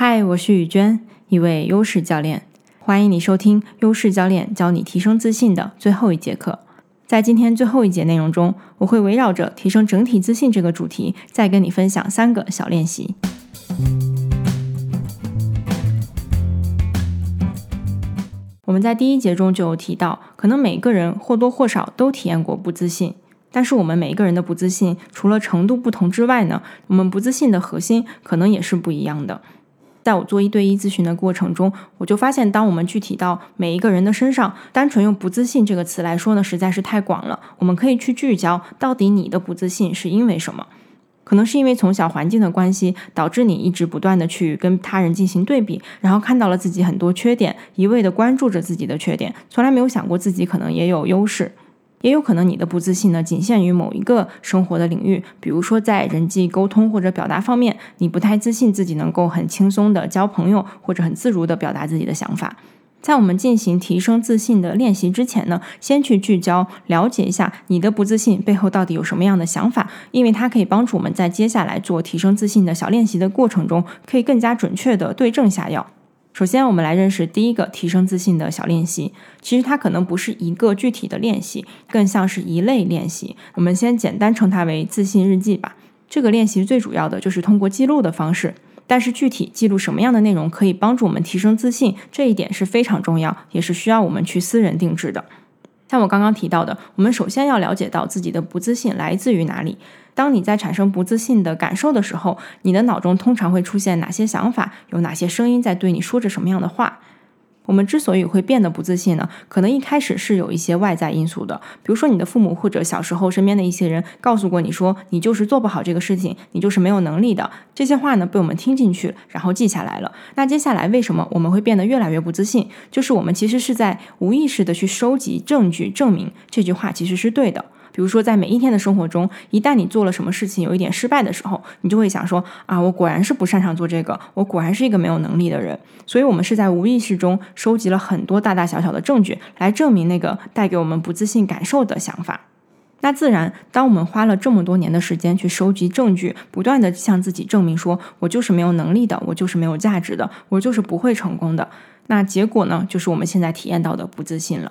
嗨，我是雨娟，一位优势教练。欢迎你收听优势教练教你提升自信的最后一节课。在今天最后一节内容中，我会围绕着提升整体自信这个主题，再跟你分享三个小练习。我们在第一节中就有提到，可能每个人或多或少都体验过不自信。但是我们每一个人的不自信，除了程度不同之外呢，我们不自信的核心可能也是不一样的。在我做一对一咨询的过程中，我就发现，当我们具体到每一个人的身上，单纯用不自信这个词来说呢，实在是太广了。我们可以去聚焦，到底你的不自信是因为什么？可能是因为从小环境的关系，导致你一直不断的去跟他人进行对比，然后看到了自己很多缺点，一味的关注着自己的缺点，从来没有想过自己可能也有优势。也有可能你的不自信呢，仅限于某一个生活的领域，比如说在人际沟通或者表达方面，你不太自信自己能够很轻松的交朋友，或者很自如的表达自己的想法。在我们进行提升自信的练习之前呢，先去聚焦了解一下你的不自信背后到底有什么样的想法，因为它可以帮助我们在接下来做提升自信的小练习的过程中，可以更加准确的对症下药。首先，我们来认识第一个提升自信的小练习。其实它可能不是一个具体的练习，更像是一类练习。我们先简单称它为自信日记吧。这个练习最主要的就是通过记录的方式，但是具体记录什么样的内容可以帮助我们提升自信，这一点是非常重要，也是需要我们去私人定制的。像我刚刚提到的，我们首先要了解到自己的不自信来自于哪里。当你在产生不自信的感受的时候，你的脑中通常会出现哪些想法？有哪些声音在对你说着什么样的话？我们之所以会变得不自信呢，可能一开始是有一些外在因素的，比如说你的父母或者小时候身边的一些人告诉过你说你就是做不好这个事情，你就是没有能力的。这些话呢被我们听进去，然后记下来了。那接下来为什么我们会变得越来越不自信？就是我们其实是在无意识的去收集证据，证明这句话其实是对的。比如说，在每一天的生活中，一旦你做了什么事情有一点失败的时候，你就会想说啊，我果然是不擅长做这个，我果然是一个没有能力的人。所以，我们是在无意识中收集了很多大大小小的证据，来证明那个带给我们不自信感受的想法。那自然，当我们花了这么多年的时间去收集证据，不断的向自己证明说我就是没有能力的，我就是没有价值的，我就是不会成功的，那结果呢，就是我们现在体验到的不自信了。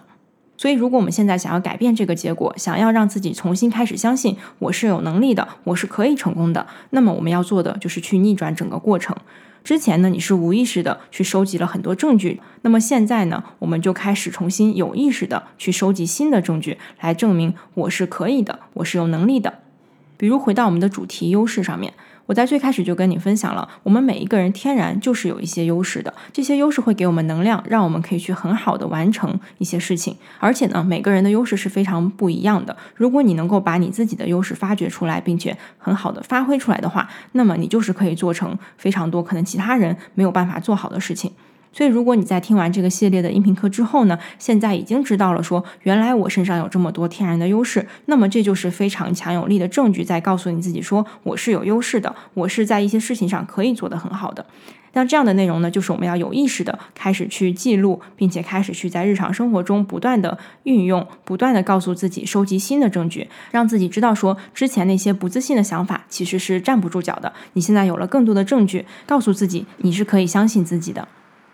所以，如果我们现在想要改变这个结果，想要让自己重新开始相信我是有能力的，我是可以成功的，那么我们要做的就是去逆转整个过程。之前呢，你是无意识的去收集了很多证据，那么现在呢，我们就开始重新有意识的去收集新的证据，来证明我是可以的，我是有能力的。比如回到我们的主题优势上面。我在最开始就跟你分享了，我们每一个人天然就是有一些优势的，这些优势会给我们能量，让我们可以去很好的完成一些事情。而且呢，每个人的优势是非常不一样的。如果你能够把你自己的优势发掘出来，并且很好的发挥出来的话，那么你就是可以做成非常多可能其他人没有办法做好的事情。所以，如果你在听完这个系列的音频课之后呢，现在已经知道了说，原来我身上有这么多天然的优势，那么这就是非常强有力的证据，在告诉你自己说，我是有优势的，我是在一些事情上可以做得很好的。那这样的内容呢，就是我们要有意识的开始去记录，并且开始去在日常生活中不断的运用，不断的告诉自己，收集新的证据，让自己知道说，之前那些不自信的想法其实是站不住脚的。你现在有了更多的证据，告诉自己，你是可以相信自己的。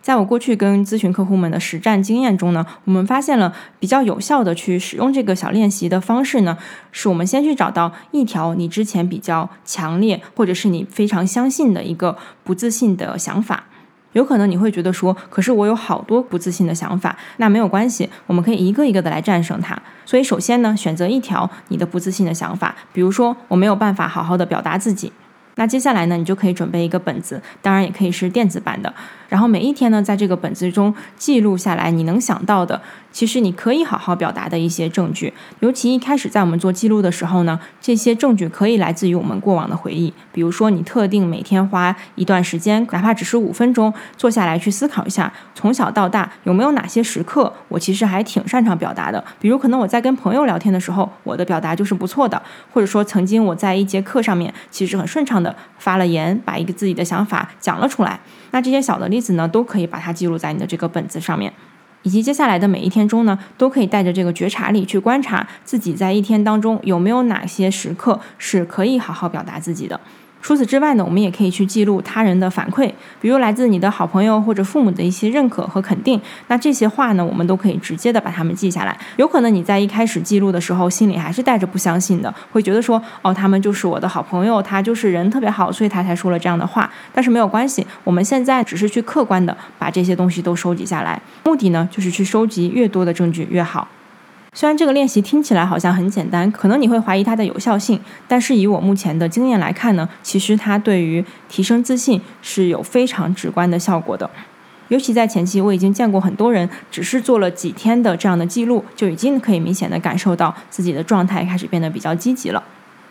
在我过去跟咨询客户们的实战经验中呢，我们发现了比较有效的去使用这个小练习的方式呢，是我们先去找到一条你之前比较强烈或者是你非常相信的一个不自信的想法。有可能你会觉得说，可是我有好多不自信的想法，那没有关系，我们可以一个一个的来战胜它。所以首先呢，选择一条你的不自信的想法，比如说我没有办法好好的表达自己。那接下来呢，你就可以准备一个本子，当然也可以是电子版的。然后每一天呢，在这个本子中记录下来你能想到的。其实你可以好好表达的一些证据，尤其一开始在我们做记录的时候呢，这些证据可以来自于我们过往的回忆。比如说，你特定每天花一段时间，哪怕只是五分钟，坐下来去思考一下，从小到大有没有哪些时刻我其实还挺擅长表达的。比如，可能我在跟朋友聊天的时候，我的表达就是不错的，或者说曾经我在一节课上面其实很顺畅的发了言，把一个自己的想法讲了出来。那这些小的例子呢，都可以把它记录在你的这个本子上面。以及接下来的每一天中呢，都可以带着这个觉察力去观察自己在一天当中有没有哪些时刻是可以好好表达自己的。除此之外呢，我们也可以去记录他人的反馈，比如来自你的好朋友或者父母的一些认可和肯定。那这些话呢，我们都可以直接的把它们记下来。有可能你在一开始记录的时候，心里还是带着不相信的，会觉得说，哦，他们就是我的好朋友，他就是人特别好，所以他才说了这样的话。但是没有关系，我们现在只是去客观的把这些东西都收集下来，目的呢，就是去收集越多的证据越好。虽然这个练习听起来好像很简单，可能你会怀疑它的有效性，但是以我目前的经验来看呢，其实它对于提升自信是有非常直观的效果的。尤其在前期，我已经见过很多人，只是做了几天的这样的记录，就已经可以明显的感受到自己的状态开始变得比较积极了。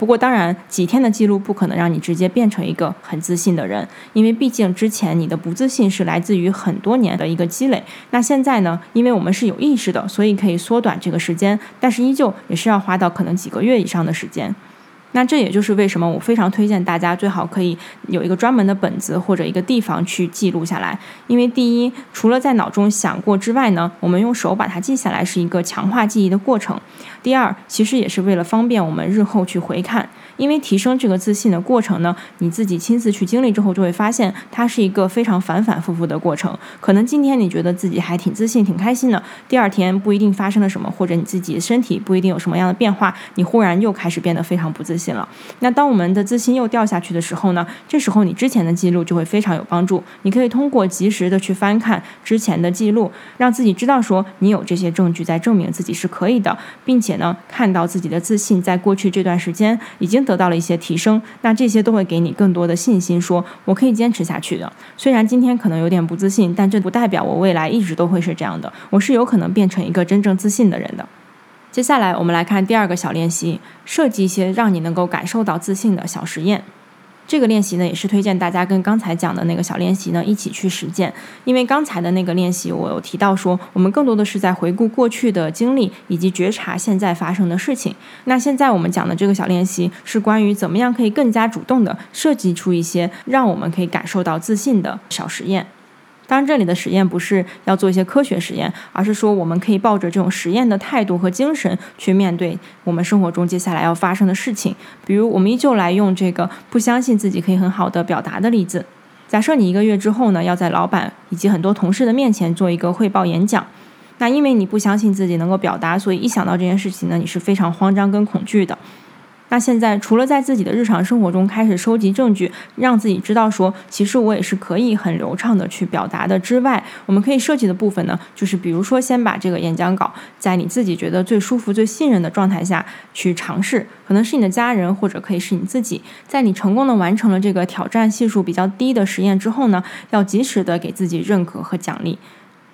不过，当然，几天的记录不可能让你直接变成一个很自信的人，因为毕竟之前你的不自信是来自于很多年的一个积累。那现在呢？因为我们是有意识的，所以可以缩短这个时间，但是依旧也是要花到可能几个月以上的时间。那这也就是为什么我非常推荐大家最好可以有一个专门的本子或者一个地方去记录下来，因为第一，除了在脑中想过之外呢，我们用手把它记下来是一个强化记忆的过程。第二，其实也是为了方便我们日后去回看。因为提升这个自信的过程呢，你自己亲自去经历之后，就会发现它是一个非常反反复复的过程。可能今天你觉得自己还挺自信、挺开心的，第二天不一定发生了什么，或者你自己身体不一定有什么样的变化，你忽然又开始变得非常不自信了。那当我们的自信又掉下去的时候呢，这时候你之前的记录就会非常有帮助。你可以通过及时的去翻看之前的记录，让自己知道说你有这些证据在证明自己是可以的，并且呢，看到自己的自信在过去这段时间已经。得得到了一些提升，那这些都会给你更多的信心，说我可以坚持下去的。虽然今天可能有点不自信，但这不代表我未来一直都会是这样的。我是有可能变成一个真正自信的人的。接下来我们来看第二个小练习，设计一些让你能够感受到自信的小实验。这个练习呢，也是推荐大家跟刚才讲的那个小练习呢一起去实践。因为刚才的那个练习，我有提到说，我们更多的是在回顾过去的经历，以及觉察现在发生的事情。那现在我们讲的这个小练习，是关于怎么样可以更加主动地设计出一些让我们可以感受到自信的小实验。当然，这里的实验不是要做一些科学实验，而是说我们可以抱着这种实验的态度和精神去面对我们生活中接下来要发生的事情。比如，我们依旧来用这个不相信自己可以很好的表达的例子。假设你一个月之后呢，要在老板以及很多同事的面前做一个汇报演讲，那因为你不相信自己能够表达，所以一想到这件事情呢，你是非常慌张跟恐惧的。那现在除了在自己的日常生活中开始收集证据，让自己知道说，其实我也是可以很流畅的去表达的之外，我们可以设计的部分呢，就是比如说先把这个演讲稿在你自己觉得最舒服、最信任的状态下去尝试，可能是你的家人，或者可以是你自己，在你成功的完成了这个挑战系数比较低的实验之后呢，要及时的给自己认可和奖励。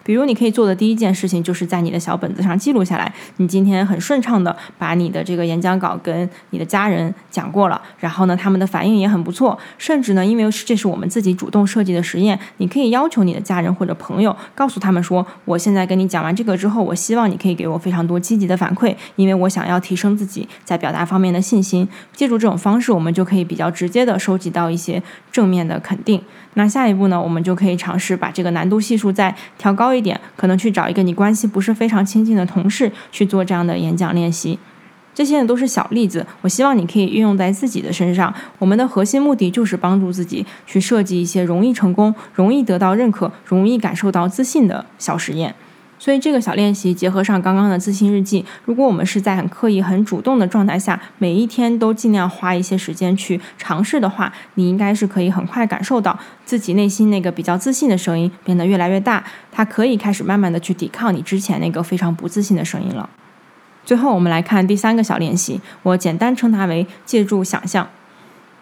比如，你可以做的第一件事情，就是在你的小本子上记录下来，你今天很顺畅的把你的这个演讲稿跟你的家人讲过了，然后呢，他们的反应也很不错，甚至呢，因为这是我们自己主动设计的实验，你可以要求你的家人或者朋友，告诉他们说，我现在跟你讲完这个之后，我希望你可以给我非常多积极的反馈，因为我想要提升自己在表达方面的信心。借助这种方式，我们就可以比较直接的收集到一些正面的肯定。那下一步呢，我们就可以尝试把这个难度系数再调高一点，可能去找一个你关系不是非常亲近的同事去做这样的演讲练习。这些呢都是小例子，我希望你可以运用在自己的身上。我们的核心目的就是帮助自己去设计一些容易成功、容易得到认可、容易感受到自信的小实验。所以这个小练习结合上刚刚的自信日记，如果我们是在很刻意、很主动的状态下，每一天都尽量花一些时间去尝试的话，你应该是可以很快感受到自己内心那个比较自信的声音变得越来越大，它可以开始慢慢的去抵抗你之前那个非常不自信的声音了。最后我们来看第三个小练习，我简单称它为借助想象。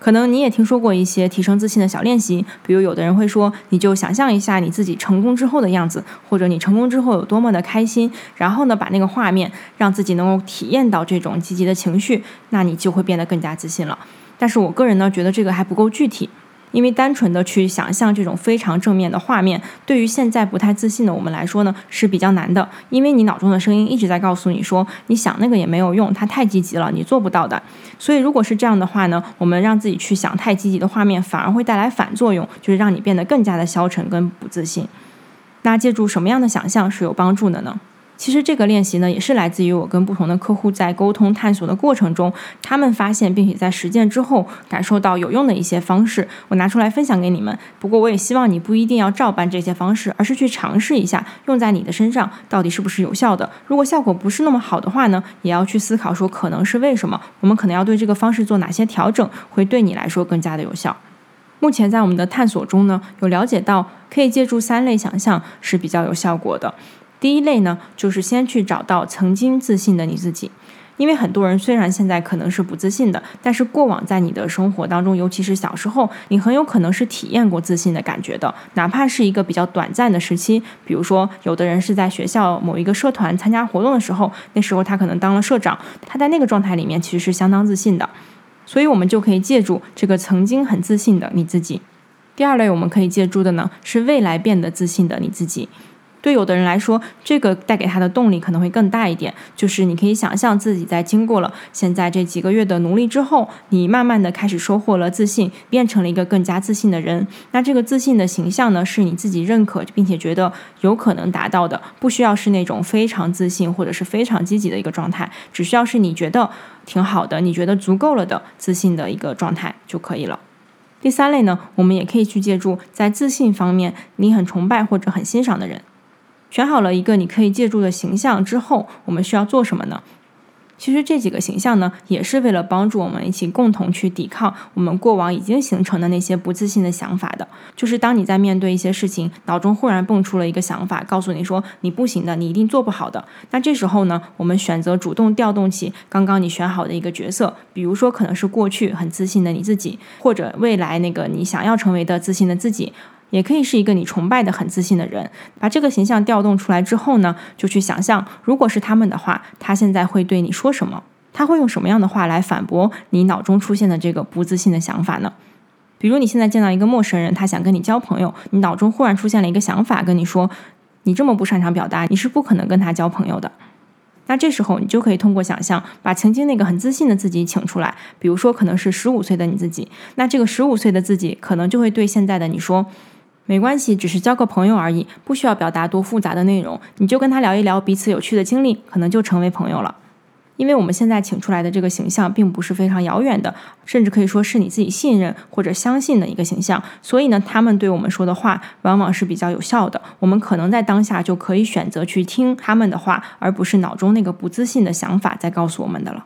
可能你也听说过一些提升自信的小练习，比如有的人会说，你就想象一下你自己成功之后的样子，或者你成功之后有多么的开心，然后呢，把那个画面让自己能够体验到这种积极的情绪，那你就会变得更加自信了。但是我个人呢，觉得这个还不够具体。因为单纯的去想象这种非常正面的画面，对于现在不太自信的我们来说呢，是比较难的。因为你脑中的声音一直在告诉你说，你想那个也没有用，它太积极了，你做不到的。所以如果是这样的话呢，我们让自己去想太积极的画面，反而会带来反作用，就是让你变得更加的消沉跟不自信。那借助什么样的想象是有帮助的呢？其实这个练习呢，也是来自于我跟不同的客户在沟通探索的过程中，他们发现并且在实践之后感受到有用的一些方式，我拿出来分享给你们。不过我也希望你不一定要照搬这些方式，而是去尝试一下，用在你的身上到底是不是有效的。如果效果不是那么好的话呢，也要去思考说可能是为什么，我们可能要对这个方式做哪些调整，会对你来说更加的有效。目前在我们的探索中呢，有了解到可以借助三类想象是比较有效果的。第一类呢，就是先去找到曾经自信的你自己，因为很多人虽然现在可能是不自信的，但是过往在你的生活当中，尤其是小时候，你很有可能是体验过自信的感觉的，哪怕是一个比较短暂的时期。比如说，有的人是在学校某一个社团参加活动的时候，那时候他可能当了社长，他在那个状态里面其实是相当自信的，所以我们就可以借助这个曾经很自信的你自己。第二类我们可以借助的呢，是未来变得自信的你自己。对有的人来说，这个带给他的动力可能会更大一点。就是你可以想象自己在经过了现在这几个月的努力之后，你慢慢的开始收获了自信，变成了一个更加自信的人。那这个自信的形象呢，是你自己认可并且觉得有可能达到的，不需要是那种非常自信或者是非常积极的一个状态，只需要是你觉得挺好的，你觉得足够了的自信的一个状态就可以了。第三类呢，我们也可以去借助在自信方面你很崇拜或者很欣赏的人。选好了一个你可以借助的形象之后，我们需要做什么呢？其实这几个形象呢，也是为了帮助我们一起共同去抵抗我们过往已经形成的那些不自信的想法的。就是当你在面对一些事情，脑中忽然蹦出了一个想法，告诉你说你不行的，你一定做不好的。那这时候呢，我们选择主动调动起刚刚你选好的一个角色，比如说可能是过去很自信的你自己，或者未来那个你想要成为的自信的自己。也可以是一个你崇拜的很自信的人，把这个形象调动出来之后呢，就去想象，如果是他们的话，他现在会对你说什么？他会用什么样的话来反驳你脑中出现的这个不自信的想法呢？比如你现在见到一个陌生人，他想跟你交朋友，你脑中忽然出现了一个想法，跟你说，你这么不擅长表达，你是不可能跟他交朋友的。那这时候你就可以通过想象，把曾经那个很自信的自己请出来，比如说可能是十五岁的你自己，那这个十五岁的自己可能就会对现在的你说。没关系，只是交个朋友而已，不需要表达多复杂的内容，你就跟他聊一聊彼此有趣的经历，可能就成为朋友了。因为我们现在请出来的这个形象并不是非常遥远的，甚至可以说是你自己信任或者相信的一个形象，所以呢，他们对我们说的话往往是比较有效的。我们可能在当下就可以选择去听他们的话，而不是脑中那个不自信的想法在告诉我们的了。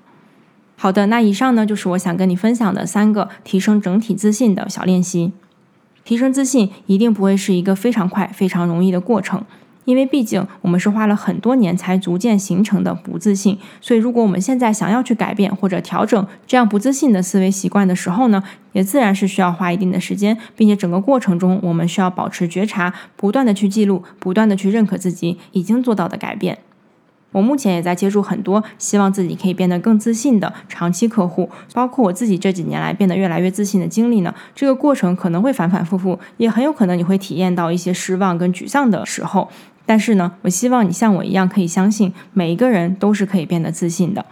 好的，那以上呢就是我想跟你分享的三个提升整体自信的小练习。提升自信一定不会是一个非常快、非常容易的过程，因为毕竟我们是花了很多年才逐渐形成的不自信。所以，如果我们现在想要去改变或者调整这样不自信的思维习惯的时候呢，也自然是需要花一定的时间，并且整个过程中我们需要保持觉察，不断的去记录，不断的去认可自己已经做到的改变。我目前也在接触很多希望自己可以变得更自信的长期客户，包括我自己这几年来变得越来越自信的经历呢。这个过程可能会反反复复，也很有可能你会体验到一些失望跟沮丧的时候。但是呢，我希望你像我一样可以相信，每一个人都是可以变得自信的。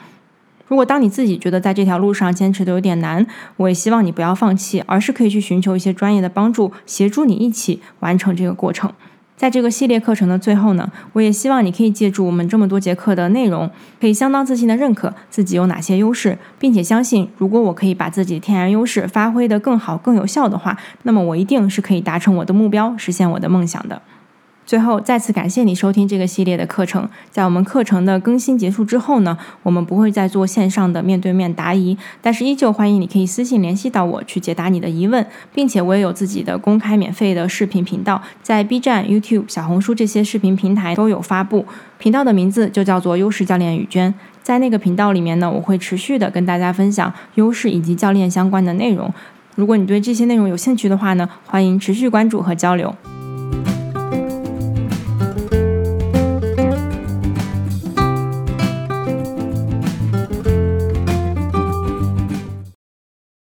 如果当你自己觉得在这条路上坚持的有点难，我也希望你不要放弃，而是可以去寻求一些专业的帮助，协助你一起完成这个过程。在这个系列课程的最后呢，我也希望你可以借助我们这么多节课的内容，可以相当自信的认可自己有哪些优势，并且相信，如果我可以把自己的天然优势发挥的更好、更有效的话，那么我一定是可以达成我的目标，实现我的梦想的。最后，再次感谢你收听这个系列的课程。在我们课程的更新结束之后呢，我们不会再做线上的面对面答疑，但是依旧欢迎你可以私信联系到我去解答你的疑问，并且我也有自己的公开免费的视频频道，在 B 站、YouTube、小红书这些视频平台都有发布。频道的名字就叫做优势教练雨娟。在那个频道里面呢，我会持续的跟大家分享优势以及教练相关的内容。如果你对这些内容有兴趣的话呢，欢迎持续关注和交流。